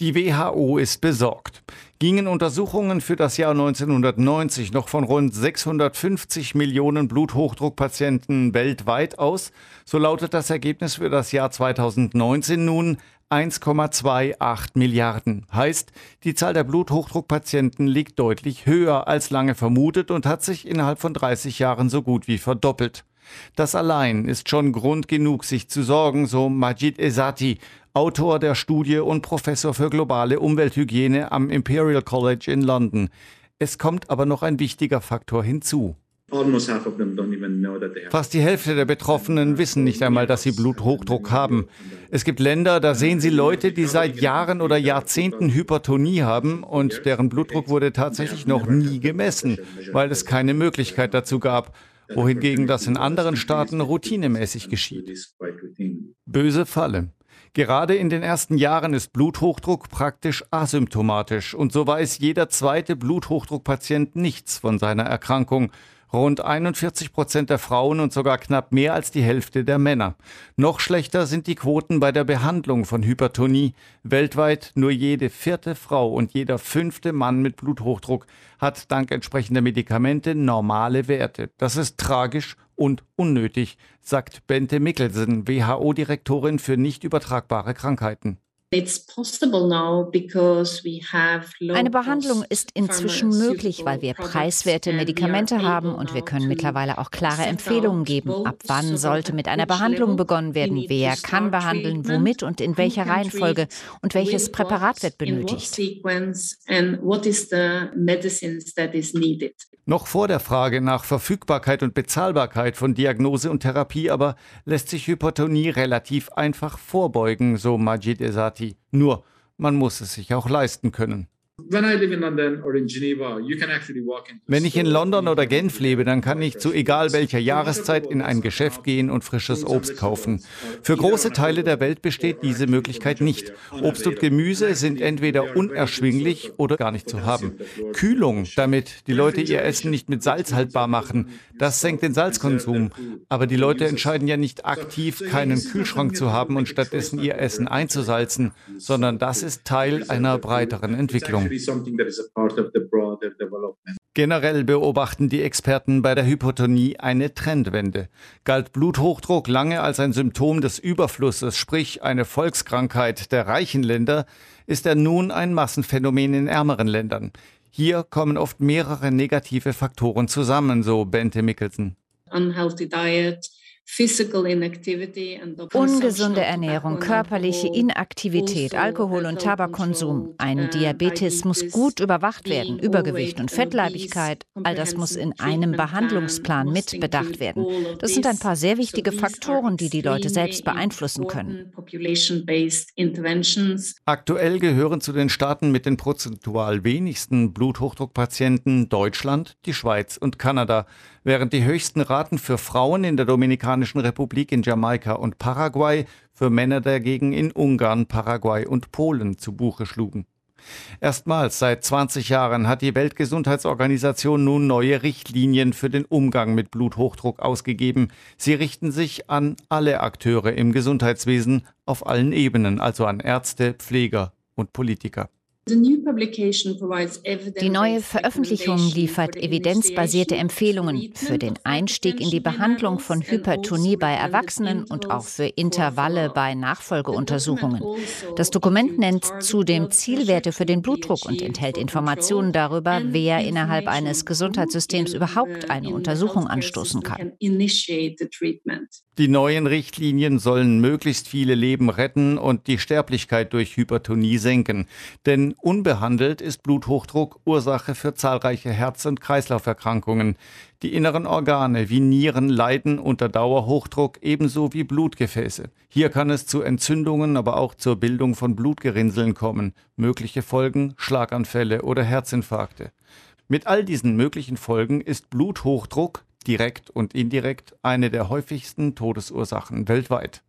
Die WHO ist besorgt. Gingen Untersuchungen für das Jahr 1990 noch von rund 650 Millionen Bluthochdruckpatienten weltweit aus, so lautet das Ergebnis für das Jahr 2019 nun 1,28 Milliarden. Heißt, die Zahl der Bluthochdruckpatienten liegt deutlich höher als lange vermutet und hat sich innerhalb von 30 Jahren so gut wie verdoppelt. Das allein ist schon Grund genug, sich zu sorgen, so Majid Esati, Autor der Studie und Professor für globale Umwelthygiene am Imperial College in London. Es kommt aber noch ein wichtiger Faktor hinzu. Fast die Hälfte der Betroffenen wissen nicht einmal, dass sie Bluthochdruck haben. Es gibt Länder, da sehen sie Leute, die seit Jahren oder Jahrzehnten Hypertonie haben und deren Blutdruck wurde tatsächlich noch nie gemessen, weil es keine Möglichkeit dazu gab wohingegen das in anderen Staaten routinemäßig geschieht. Böse Falle. Gerade in den ersten Jahren ist Bluthochdruck praktisch asymptomatisch. Und so weiß jeder zweite Bluthochdruckpatient nichts von seiner Erkrankung rund 41 Prozent der Frauen und sogar knapp mehr als die Hälfte der Männer. Noch schlechter sind die Quoten bei der Behandlung von Hypertonie. Weltweit nur jede vierte Frau und jeder fünfte Mann mit Bluthochdruck hat dank entsprechender Medikamente normale Werte. Das ist tragisch und unnötig, sagt Bente Mikkelsen, WHO-Direktorin für nicht übertragbare Krankheiten. Eine Behandlung ist inzwischen möglich, weil wir preiswerte Medikamente haben und wir können mittlerweile auch klare Empfehlungen geben, ab wann sollte mit einer Behandlung begonnen werden, wer kann behandeln, womit und in welcher Reihenfolge und welches Präparat wird benötigt. Noch vor der Frage nach Verfügbarkeit und Bezahlbarkeit von Diagnose und Therapie aber lässt sich Hypertonie relativ einfach vorbeugen, so Majid Esati. Nur, man muss es sich auch leisten können. Wenn ich in London oder Genf lebe, dann kann ich zu egal welcher Jahreszeit in ein Geschäft gehen und frisches Obst kaufen. Für große Teile der Welt besteht diese Möglichkeit nicht. Obst und Gemüse sind entweder unerschwinglich oder gar nicht zu haben. Kühlung, damit die Leute ihr Essen nicht mit Salz haltbar machen, das senkt den Salzkonsum. Aber die Leute entscheiden ja nicht aktiv, keinen Kühlschrank zu haben und stattdessen ihr Essen einzusalzen, sondern das ist Teil einer breiteren Entwicklung. Generell beobachten die Experten bei der Hypotonie eine Trendwende. Galt Bluthochdruck lange als ein Symptom des Überflusses, sprich eine Volkskrankheit der reichen Länder, ist er nun ein Massenphänomen in ärmeren Ländern. Hier kommen oft mehrere negative Faktoren zusammen, so Bente Mickelson. Unhealthy diet, Ungesunde Ernährung, körperliche Inaktivität, also Alkohol- und Tabakkonsum. Ein Diabetes muss gut überwacht werden. Übergewicht und Fettleibigkeit, all das muss in einem Behandlungsplan mit bedacht werden. Das sind ein paar sehr wichtige Faktoren, die die Leute selbst beeinflussen können. Aktuell gehören zu den Staaten mit den prozentual wenigsten Bluthochdruckpatienten Deutschland, die Schweiz und Kanada, während die höchsten Raten für Frauen in der Dominikanischen Dominikanischen Republik, in Jamaika und Paraguay, für Männer dagegen in Ungarn, Paraguay und Polen zu Buche schlugen. Erstmals seit 20 Jahren hat die Weltgesundheitsorganisation nun neue Richtlinien für den Umgang mit Bluthochdruck ausgegeben. Sie richten sich an alle Akteure im Gesundheitswesen auf allen Ebenen, also an Ärzte, Pfleger und Politiker. Die neue Veröffentlichung liefert evidenzbasierte Empfehlungen für den Einstieg in die Behandlung von Hypertonie bei Erwachsenen und auch für Intervalle bei Nachfolgeuntersuchungen. Also das Dokument nennt zudem Zielwerte für den Blutdruck und enthält Informationen darüber, wer innerhalb eines Gesundheitssystems überhaupt eine Untersuchung anstoßen kann. Die neuen Richtlinien sollen möglichst viele Leben retten und die Sterblichkeit durch Hypertonie senken. Denn unbehandelt ist Bluthochdruck Ursache für zahlreiche Herz- und Kreislauferkrankungen. Die inneren Organe wie Nieren leiden unter Dauerhochdruck ebenso wie Blutgefäße. Hier kann es zu Entzündungen, aber auch zur Bildung von Blutgerinnseln kommen. Mögliche Folgen Schlaganfälle oder Herzinfarkte. Mit all diesen möglichen Folgen ist Bluthochdruck direkt und indirekt eine der häufigsten Todesursachen weltweit.